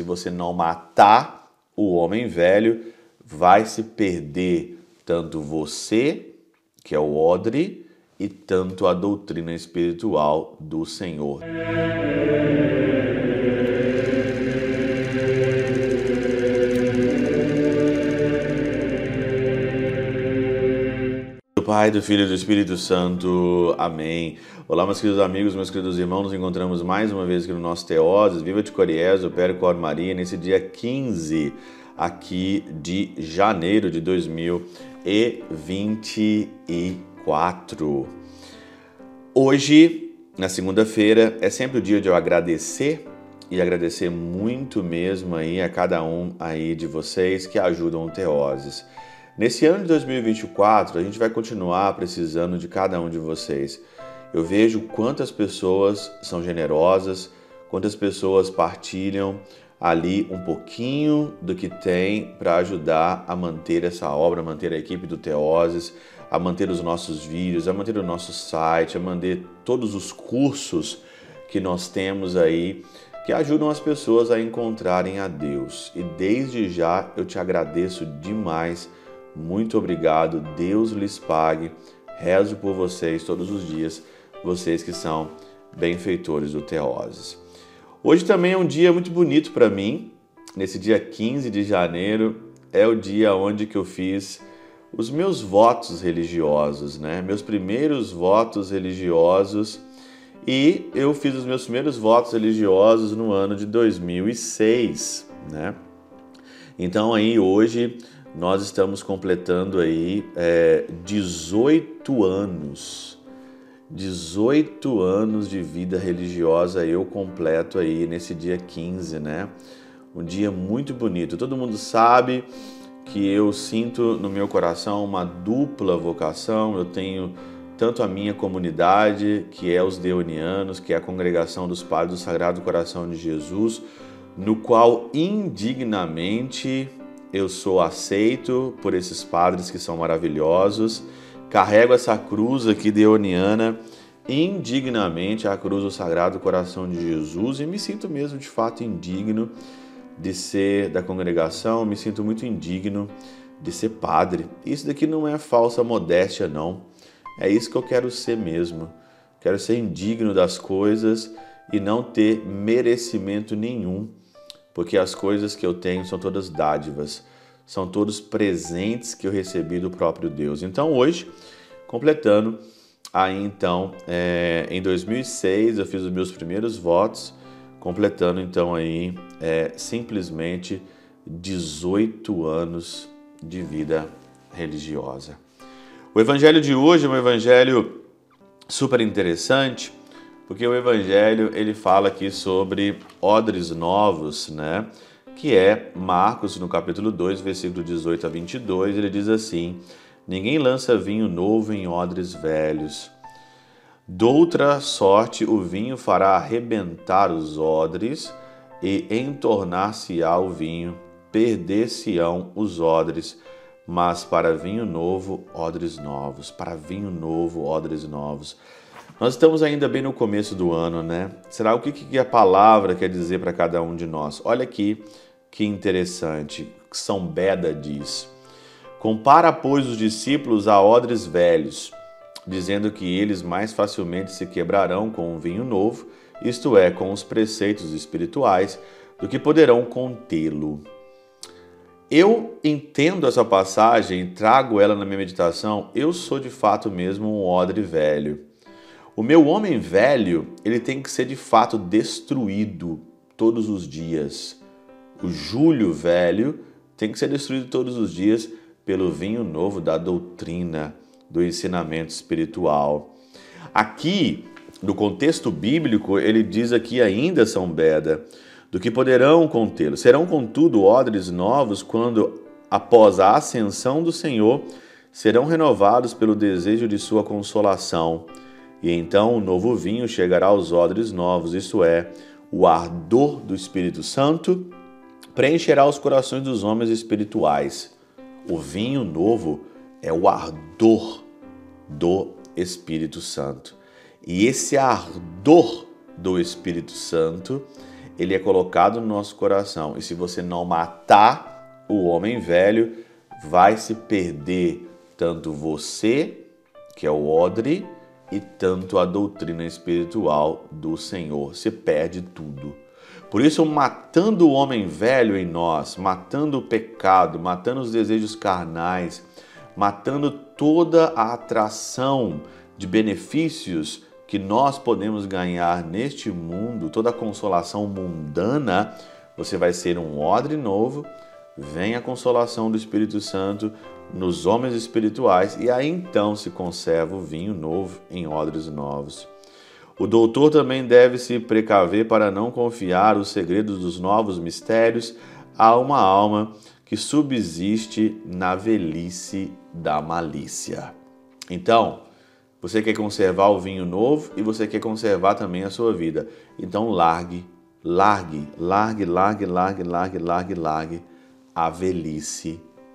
se você não matar o homem velho, vai se perder tanto você, que é o odre, e tanto a doutrina espiritual do Senhor. Pai, do Filho e do Espírito Santo. Amém. Olá, meus queridos amigos, meus queridos irmãos, nos encontramos mais uma vez aqui no nosso Teoses, Viva de Coriés, o Pério Cor Maria, nesse dia 15 aqui de janeiro de 2024. Hoje, na segunda-feira, é sempre o dia de eu agradecer e agradecer muito mesmo aí a cada um aí de vocês que ajudam o Teoses. Nesse ano de 2024, a gente vai continuar precisando de cada um de vocês. Eu vejo quantas pessoas são generosas, quantas pessoas partilham ali um pouquinho do que tem para ajudar a manter essa obra, manter a equipe do Teoses, a manter os nossos vídeos, a manter o nosso site, a manter todos os cursos que nós temos aí que ajudam as pessoas a encontrarem a Deus. E desde já eu te agradeço demais muito obrigado, Deus lhes pague. Rezo por vocês todos os dias, vocês que são benfeitores do Teoses. Hoje também é um dia muito bonito para mim. Nesse dia 15 de janeiro é o dia onde que eu fiz os meus votos religiosos, né? Meus primeiros votos religiosos e eu fiz os meus primeiros votos religiosos no ano de 2006, né? Então aí hoje nós estamos completando aí é, 18 anos. 18 anos de vida religiosa eu completo aí nesse dia 15, né? Um dia muito bonito. Todo mundo sabe que eu sinto no meu coração uma dupla vocação. Eu tenho tanto a minha comunidade, que é os Deonianos, que é a congregação dos Padres do Sagrado Coração de Jesus, no qual indignamente eu sou aceito por esses padres que são maravilhosos, carrego essa cruz aqui deoniana indignamente, a cruz do Sagrado Coração de Jesus, e me sinto mesmo de fato indigno de ser da congregação, me sinto muito indigno de ser padre. Isso daqui não é falsa modéstia, não. É isso que eu quero ser mesmo. Quero ser indigno das coisas e não ter merecimento nenhum porque as coisas que eu tenho são todas dádivas, são todos presentes que eu recebi do próprio Deus. Então hoje, completando, aí então, é, em 2006 eu fiz os meus primeiros votos, completando então aí é, simplesmente 18 anos de vida religiosa. O evangelho de hoje é um evangelho super interessante, porque o Evangelho ele fala aqui sobre odres novos, né? Que é Marcos no capítulo 2, versículo 18 a 22, ele diz assim: Ninguém lança vinho novo em odres velhos. Doutra sorte o vinho fará arrebentar os odres e entornar-se-á o vinho, perder-se-ão os odres, mas para vinho novo, odres novos, para vinho novo, odres novos. Nós estamos ainda bem no começo do ano, né? Será o que, que a palavra quer dizer para cada um de nós? Olha aqui que interessante. São Beda diz: Compara, pois, os discípulos a odres velhos, dizendo que eles mais facilmente se quebrarão com um vinho novo, isto é, com os preceitos espirituais, do que poderão contê-lo. Eu entendo essa passagem, trago ela na minha meditação. Eu sou de fato mesmo um odre velho. O meu homem velho, ele tem que ser de fato destruído todos os dias. O Júlio velho tem que ser destruído todos os dias pelo vinho novo da doutrina, do ensinamento espiritual. Aqui, no contexto bíblico, ele diz aqui ainda São Beda, do que poderão contê-lo. Serão, contudo, odres novos quando, após a ascensão do Senhor, serão renovados pelo desejo de sua consolação e então o novo vinho chegará aos odres novos, isto é, o ardor do Espírito Santo preencherá os corações dos homens espirituais. O vinho novo é o ardor do Espírito Santo. E esse ardor do Espírito Santo, ele é colocado no nosso coração. E se você não matar o homem velho, vai se perder tanto você, que é o odre, e tanto a doutrina espiritual do Senhor. Se perde tudo. Por isso, matando o homem velho em nós, matando o pecado, matando os desejos carnais, matando toda a atração de benefícios que nós podemos ganhar neste mundo, toda a consolação mundana, você vai ser um odre novo, vem a consolação do Espírito Santo nos homens espirituais e aí então se conserva o vinho novo em odres novos. O doutor também deve se precaver para não confiar os segredos dos novos mistérios a uma alma que subsiste na velhice da malícia. Então, você quer conservar o vinho novo e você quer conservar também a sua vida. Então largue, largue, largue, largue, largue, largue, largue, largue a velhice